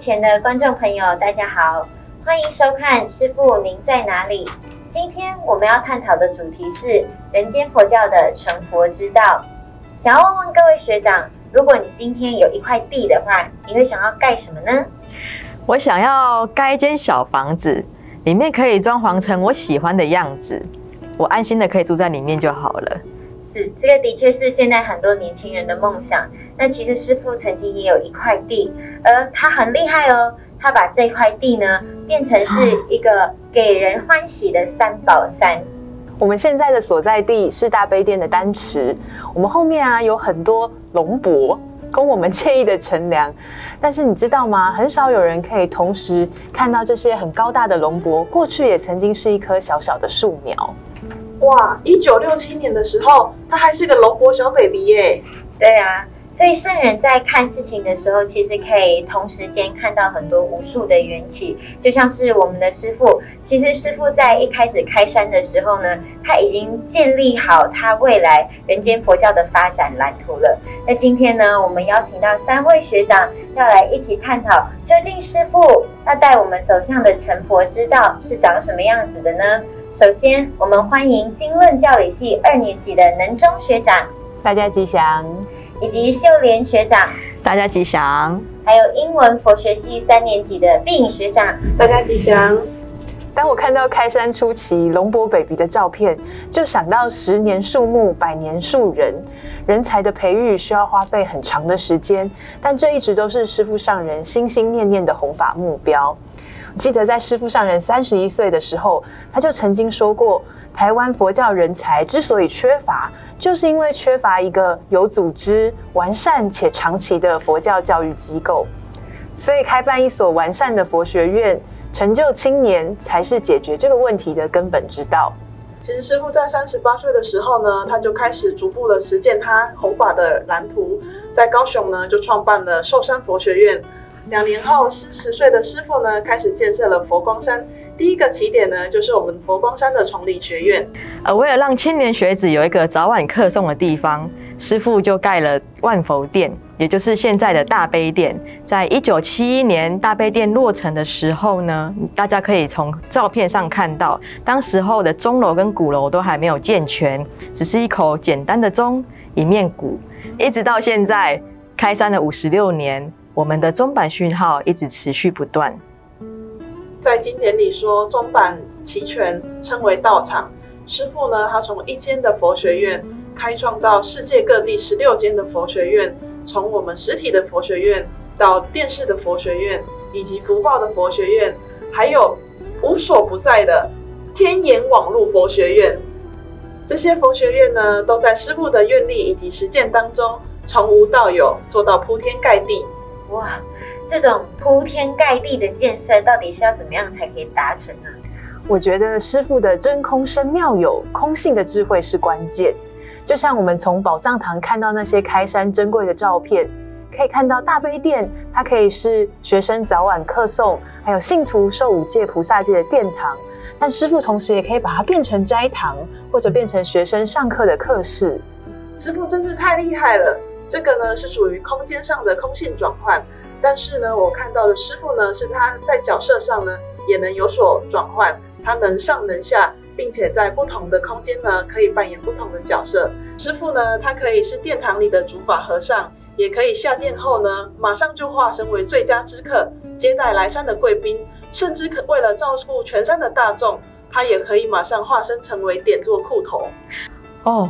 前的观众朋友，大家好，欢迎收看《师傅您在哪里》。今天我们要探讨的主题是人间佛教的成佛之道。想要问问各位学长，如果你今天有一块地的话，你会想要盖什么呢？我想要盖一间小房子，里面可以装潢成我喜欢的样子，我安心的可以住在里面就好了。是，这个的确是现在很多年轻人的梦想。那其实师傅曾经也有一块地，而他很厉害哦，他把这块地呢变成是一个给人欢喜的三宝山。我们现在的所在地是大悲殿的丹池，我们后面啊有很多龙柏供我们惬意的乘凉。但是你知道吗？很少有人可以同时看到这些很高大的龙柏，过去也曾经是一棵小小的树苗。哇！一九六七年的时候，他还是个龙国小 baby 耶。对啊，所以圣人在看事情的时候，其实可以同时间看到很多无数的缘起。就像是我们的师傅，其实师傅在一开始开山的时候呢，他已经建立好他未来人间佛教的发展蓝图了。那今天呢，我们邀请到三位学长，要来一起探讨，究竟师傅要带我们走向的成佛之道是长什么样子的呢？首先，我们欢迎经论教理系二年级的能中学长，大家吉祥；以及秀莲学长，大家吉祥；还有英文佛学系三年级的碧影学长，大家吉祥。当我看到开山初期龙博 baby 的照片，就想到十年树木，百年树人，人才的培育需要花费很长的时间，但这一直都是师父上人心心念念的弘法目标。记得在师父上人三十一岁的时候，他就曾经说过，台湾佛教人才之所以缺乏，就是因为缺乏一个有组织、完善且长期的佛教教育机构。所以开办一所完善的佛学院，成就青年，才是解决这个问题的根本之道。其实师父在三十八岁的时候呢，他就开始逐步的实践他弘法的蓝图，在高雄呢就创办了寿山佛学院。两年后，四十岁的师傅呢，开始建设了佛光山。第一个起点呢，就是我们佛光山的崇林学院。而为了让青年学子有一个早晚课诵的地方，师傅就盖了万佛殿，也就是现在的大悲殿。在一九七一年大悲殿落成的时候呢，大家可以从照片上看到，当时候的钟楼跟鼓楼都还没有健全，只是一口简单的钟，一面鼓。一直到现在开山了五十六年。我们的中版讯号一直持续不断。在经典里说，中版齐全，称为道场。师傅呢，他从一间的佛学院开创到世界各地十六间的佛学院，从我们实体的佛学院到电视的佛学院，以及福报的佛学院，还有无所不在的天眼网络佛学院。这些佛学院呢，都在师傅的愿力以及实践当中，从无到有，做到铺天盖地。哇，这种铺天盖地的建设，到底是要怎么样才可以达成呢？我觉得师傅的真空生妙有，空性的智慧是关键。就像我们从宝藏堂看到那些开山珍贵的照片，可以看到大悲殿，它可以是学生早晚课诵，还有信徒受五戒菩萨戒的殿堂。但师傅同时也可以把它变成斋堂，或者变成学生上课的课室。师傅真是太厉害了。这个呢是属于空间上的空性转换，但是呢，我看到的师傅呢是他在角色上呢也能有所转换，他能上能下，并且在不同的空间呢可以扮演不同的角色。师傅呢，他可以是殿堂里的主法和尚，也可以下殿后呢马上就化身为最佳之客，接待来山的贵宾，甚至可为了照顾全山的大众，他也可以马上化身成为点座库头。哦，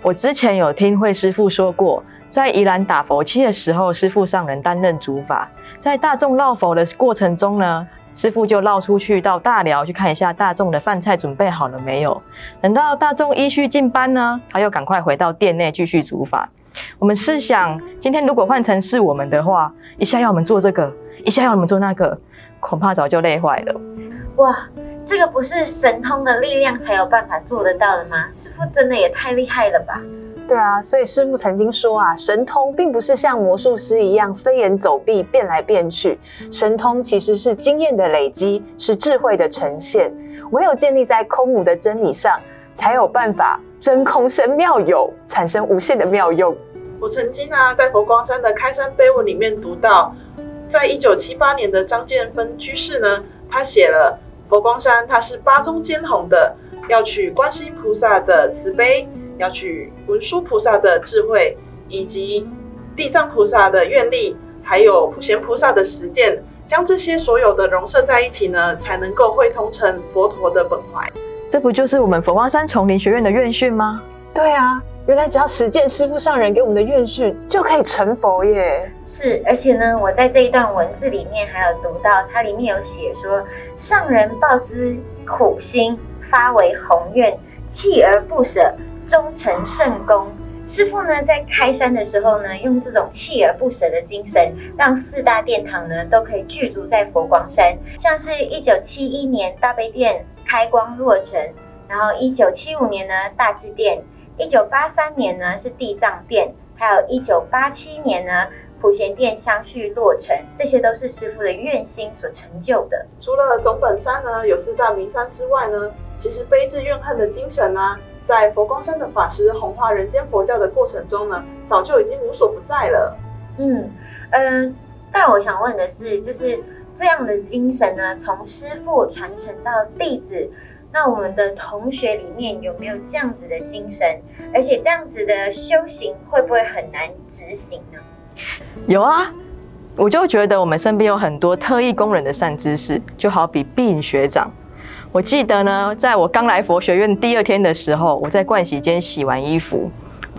我之前有听慧师傅说过。在宜兰打佛七的时候，师傅上人担任主法。在大众绕佛的过程中呢，师傅就绕出去到大寮去看一下大众的饭菜准备好了没有。等到大众依序进班呢，他又赶快回到店内继续主法。我们试想，今天如果换成是我们的话，一下要我们做这个，一下要我们做那个，恐怕早就累坏了。哇，这个不是神通的力量才有办法做得到的吗？师傅真的也太厉害了吧！对啊，所以师傅曾经说啊，神通并不是像魔术师一样飞檐走壁变来变去，神通其实是经验的累积，是智慧的呈现。唯有建立在空无的真理上，才有办法真空生妙有，产生无限的妙用。我曾经啊，在佛光山的开山碑文里面读到，在一九七八年的张建芬居士呢，他写了佛光山，它是八宗兼弘的，要取观世音菩萨的慈悲，要去文殊菩萨的智慧，以及地藏菩萨的愿力，还有普贤菩萨的实践，将这些所有的融摄在一起呢，才能够汇通成佛陀的本怀。这不就是我们佛光山丛林学院的院训吗？对啊，原来只要实践师父上人给我们的院训，就可以成佛耶。是，而且呢，我在这一段文字里面还有读到，它里面有写说，上人报之苦心，发为宏愿，锲而不舍，终成圣功。师父呢，在开山的时候呢，用这种锲而不舍的精神，让四大殿堂呢都可以具足在佛光山。像是一九七一年大悲殿开光落成，然后一九七五年呢大智殿，一九八三年呢是地藏殿，还有一九八七年呢普贤殿相续落成，这些都是师父的愿心所成就的。除了总本山呢有四大名山之外呢，其实悲智怨恨的精神呢、在佛光山的法师弘化人间佛教的过程中呢，早就已经无所不在了。嗯嗯，但我想问的是，就是这样的精神呢，从师父传承到弟子，那我们的同学里面有没有这样子的精神？而且这样子的修行会不会很难执行呢？有啊，我就觉得我们身边有很多特异工人的善知识，就好比碧颖学长。我记得呢，在我刚来佛学院第二天的时候，我在盥洗间洗完衣服，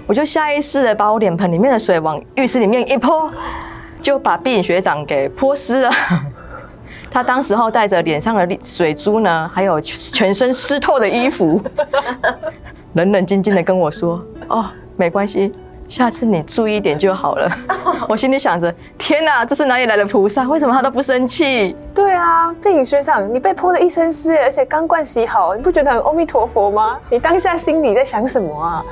我就下意识的把我脸盆里面的水往浴室里面一泼，就把碧影学长给泼湿了。他当时候带着脸上的水珠呢，还有全身湿透的衣服，冷冷静静的跟我说：“哦，没关系，下次你注意一点就好了。”我心里想着：天哪，这是哪里来的菩萨？为什么他都不生气？对啊，电影学长，你被泼的一身湿，而且刚灌洗好，你不觉得很阿弥陀佛吗？你当下心里在想什么啊？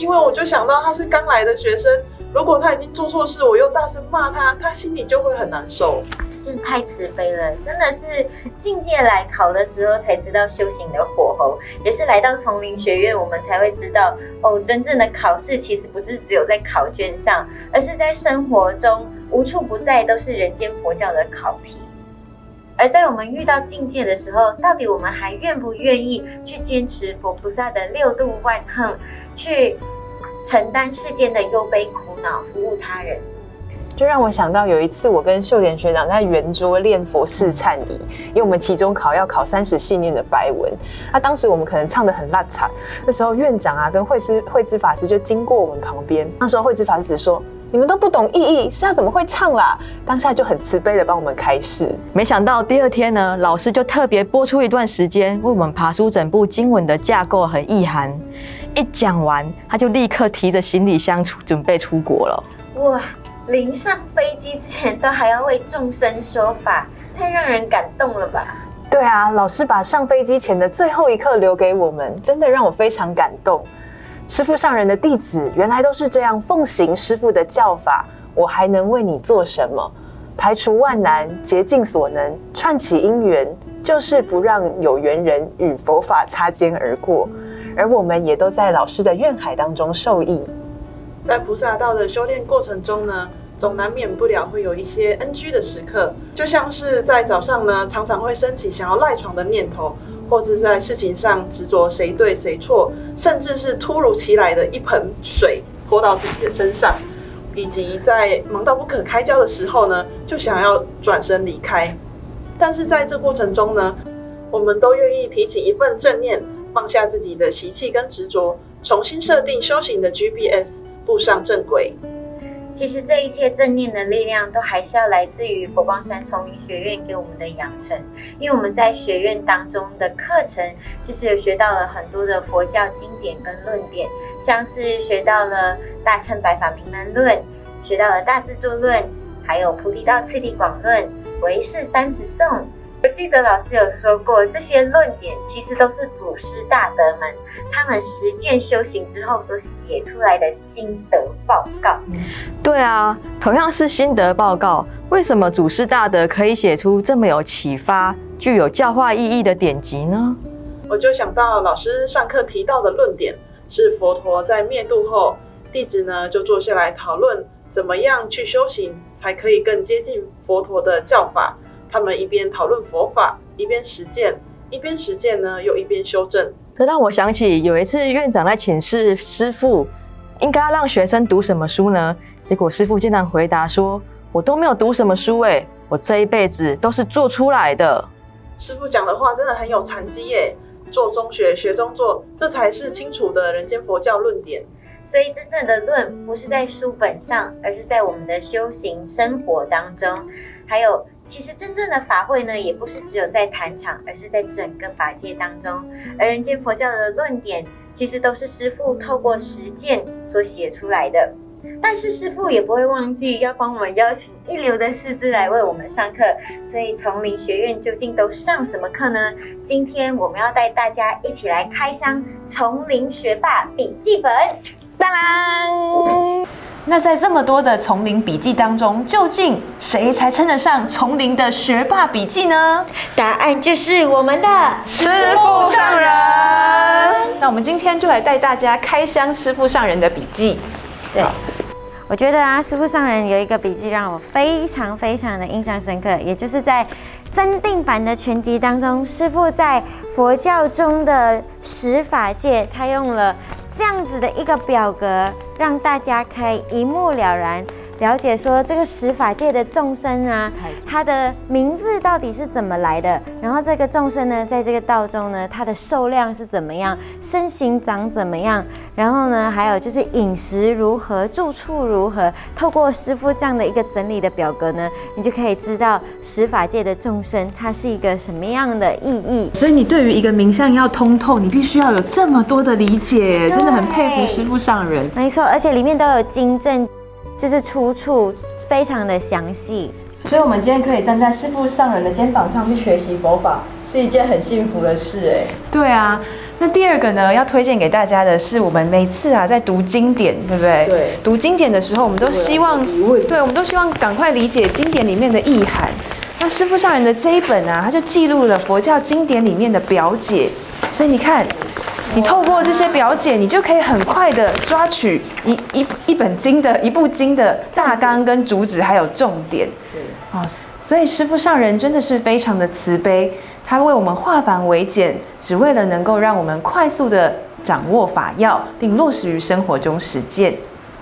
因为我就想到他是刚来的学生，如果他已经做错事，我又大声骂他，他心里就会很难受。真太慈悲了，真的是境界来考的时候才知道修行的火候，也是来到丛林学院，我们才会知道哦，真正的考试其实不是只有在考卷上，而是在生活中无处不在都是人间佛教的考题。而在我们遇到境界的时候，到底我们还愿不愿意去坚持佛菩萨的六度万行，去承担世间的忧悲苦恼，服务他人？就让我想到有一次，我跟秀莲学长在圆桌练佛式忏仪，因为我们期中考要考三十信念的白文。那、当时我们可能唱的很烂惨，那时候院长啊跟慧师慧知法师就经过我们旁边，那时候慧知法师只说：“你们都不懂意义，是要怎么会唱啦？”当下就很慈悲的帮我们开示。没想到第二天呢，老师就特别播出一段时间，为我们爬出整部经文的架构和意涵。一讲完，他就立刻提着行李箱出准备出国了。哇！临上飞机之前都还要为众生说法，太让人感动了吧？对啊，老师把上飞机前的最后一刻留给我们，真的让我非常感动。师父上人的弟子原来都是这样奉行师父的教法，我还能为你做什么？排除万难，竭尽所能，串起因缘，就是不让有缘人与佛法擦肩而过。而我们也都在老师的愿海当中受益。在菩萨道的修炼过程中呢，总难免不了会有一些 NG 的时刻，就像是在早上呢，常常会升起想要赖床的念头，或者在事情上执着谁对谁错，甚至是突如其来的一盆水泼到自己的身上，以及在忙到不可开交的时候呢，就想要转身离开。但是在这过程中呢，我们都愿意提起一份正念，放下自己的习气跟执着，重新设定修行的 GPS。步上正轨。其实这一切正念的力量，都还是要来自于佛光山丛林学院给我们的养成。因为我们在学院当中的课程，其实有学到了很多的佛教经典跟论点，像是学到了《大乘百法明门论》，学到了《大智度论》，还有《菩提道次第广论》、《唯识三十颂》。我记得老师有说过，这些论点其实都是祖师大德们他们实践修行之后所写出来的心得报告。对啊，同样是心得报告，为什么祖师大德可以写出这么有启发、具有教化意义的典籍呢？我就想到老师上课提到的论点，是佛陀在灭度后，弟子呢就坐下来讨论，怎么样去修行才可以更接近佛。陀的教法。他们一边讨论佛法，一边实践，一边实践呢，又一边修正。这让我想起有一次院长在请示师傅，应该要让学生读什么书呢？结果师傅竟然回答说：“我都没有读什么书，哎，我这一辈子都是做出来的。”师傅讲的话真的很有禅机耶！做中学，学中做，这才是清楚的人间佛教论点。所以真正的论不是在书本上，而是在我们的修行生活当中。还有，其实真正的法会呢，也不是只有在坛场，而是在整个法界当中。而人间佛教的论点，其实都是师父透过实践所写出来的。但是师父也不会忘记要帮我们邀请一流的师资来为我们上课。所以丛林学院究竟都上什么课呢？今天我们要带大家一起来开箱丛林学霸笔记本。当然，那在这么多的丛林笔记当中，究竟谁才称得上丛林的学霸笔记呢？答案就是我们的师傅上人。那我们今天就来带大家开箱师傅上人的笔记。对，我觉得啊，师傅上人有一个笔记让我非常非常的印象深刻，也就是在增订版的全集当中，师傅在佛教中的十法界，他用了。这样子的一个表格，让大家可以一目了然。了解说这个十法界的众生啊，他的名字到底是怎么来的？然后这个众生呢，在这个道中呢，他的寿量是怎么样？身形长怎么样？然后呢，还有就是饮食如何？住处如何？透过师傅这样的一个整理的表格呢，你就可以知道十法界的众生它是一个什么样的意义。所以你对于一个名相要通透，你必须要有这么多的理解，真的很佩服师傅上人。没错，而且里面都有经证。就是出处非常的详细，所以我们今天可以站在师父上人的肩膀上去学习佛法，是一件很幸福的事哎。对啊，那第二个呢，要推荐给大家的是，我们每次啊在读经典，对不对？对。读经典的时候，我们都希望，对，我们都希望赶快理解经典里面的意涵。那师父上人的这一本啊，他就记录了佛教经典里面的表解，所以你看。你透过这些表解，你就可以很快的抓取一一一本经的一部经的大纲跟主旨，还有重点。啊，所以师父上人真的是非常的慈悲，他为我们化繁为简，只为了能够让我们快速的掌握法要，并落实于生活中实践。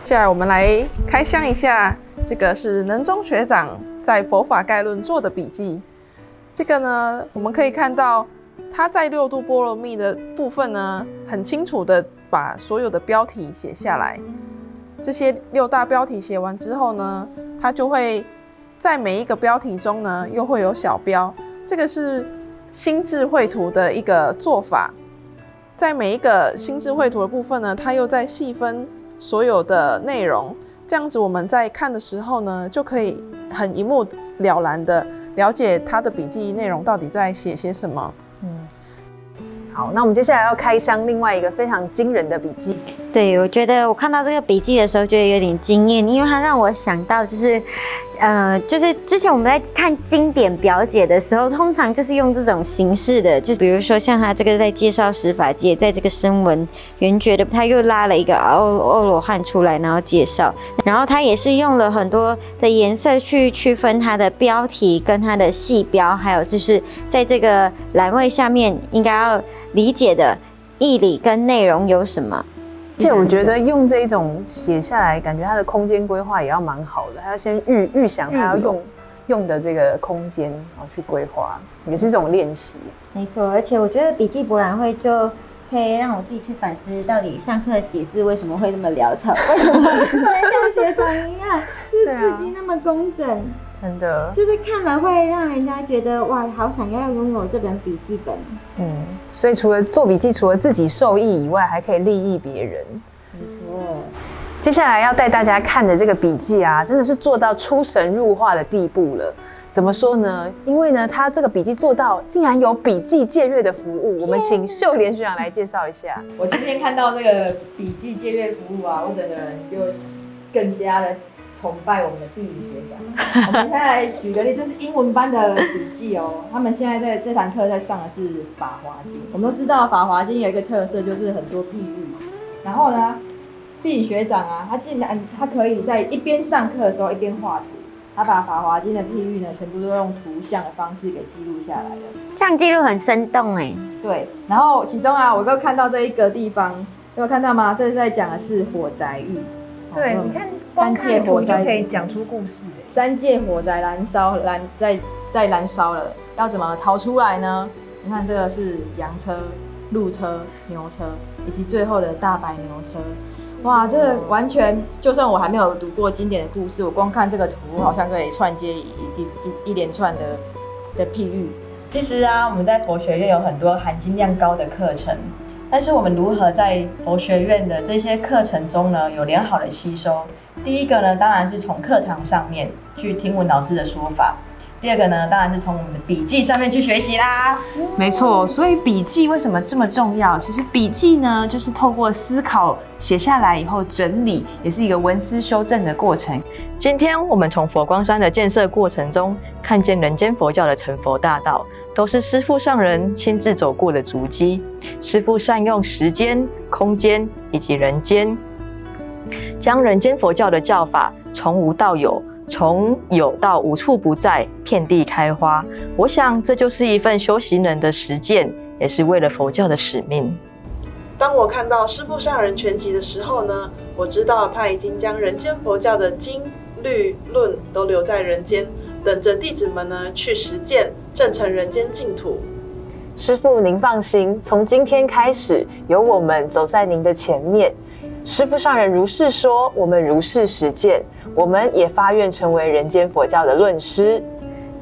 接下来我们来开箱一下，这个是能中学长在佛法概论做的笔记。这个呢，我们可以看到。他在六度波罗蜜的部分呢，很清楚的把所有的标题写下来。这些六大标题写完之后呢，他就会在每一个标题中呢，又会有小标。这个是心智绘图的一个做法。在每一个心智绘图的部分呢，他又在细分所有的内容。这样子我们在看的时候呢，就可以很一目了然的了解他的笔记内容到底在写些什么。好，那我们接下来要开箱另外一个非常惊人的笔记。对，我觉得我看到这个笔记的时候，觉得有点惊艳，因为它让我想到就是。呃，就是之前我们在看经典表解的时候，通常就是用这种形式的，就比如说像他这个在介绍十法界，在这个声闻缘觉的，他又拉了一个欧欧罗汉出来，然后介绍，然后他也是用了很多的颜色去区分它的标题跟它的细标，还有就是在这个栏位下面应该要理解的义理跟内容有什么。而且我觉得用这一种写下来，感觉它的空间规划也要蛮好的，还要先预预想它要用用的这个空间，然后去规划，也是这种练习。没错，而且我觉得笔记博览会就可以让我自己去反思，到底上课写字为什么会那么潦草，为什么不能像学长一样，就是字迹那么工整。真的，就是看了会让人家觉得哇，好想要拥有这本笔记本。嗯，所以除了做笔记，除了自己受益以外，还可以利益别人。没错。接下来要带大家看的这个笔记啊，真的是做到出神入化的地步了。怎么说呢？因为呢，他这个笔记做到竟然有笔记借阅的服务。我们请秀莲学长来介绍一下。我今天看到这个笔记借阅服务啊，我整个人就更加的。崇拜我们的地理学长。我们现在举个例，这是英文班的笔记哦。他们现在在这堂课在上的是《法华经》。我们都知道《法华经》有一个特色，就是很多譬喻。然后呢，地理学长啊，他竟然他可以在一边上课的时候一边画图。他把《法华经》的譬喻呢，全部都用图像的方式给记录下来了。这样记录很生动哎。对，然后其中啊，我都看到这一个地方，有看到吗？这是在讲的是火灾域。对，你看三界火灾可以讲出故事三界火灾燃烧，燃在在燃烧了，要怎么逃出来呢？你看这个是羊车、鹿车、牛车，以及最后的大白牛车。哇，这个完全就算我还没有读过经典的故事，我光看这个图，好像可以串接一一一一连串的的譬喻。其实啊，我们在佛学院有很多含金量高的课程。但是我们如何在佛学院的这些课程中呢，有良好的吸收？第一个呢，当然是从课堂上面去听闻老师的说法；第二个呢，当然是从我们的笔记上面去学习啦。没错，所以笔记为什么这么重要？其实笔记呢，就是透过思考写下来以后整理，也是一个文思修正的过程。今天我们从佛光山的建设过程中，看见人间佛教的成佛大道。都是师父上人亲自走过的足迹。师父善用时间、空间以及人间，将人间佛教的教法从无到有，从有到无处不在，遍地开花。我想这就是一份修行人的实践，也是为了佛教的使命。当我看到师父上人全集的时候呢，我知道他已经将人间佛教的经律论都留在人间。等着弟子们呢去实践，正成人间净土。师父，您放心，从今天开始，有我们走在您的前面。师父上人如是说，我们如是实践，我们也发愿成为人间佛教的论师。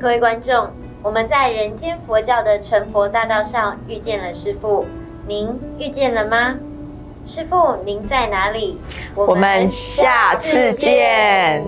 各位观众，我们在人间佛教的成佛大道上遇见了师父，您遇见了吗？师父，您在哪里？我们下次见。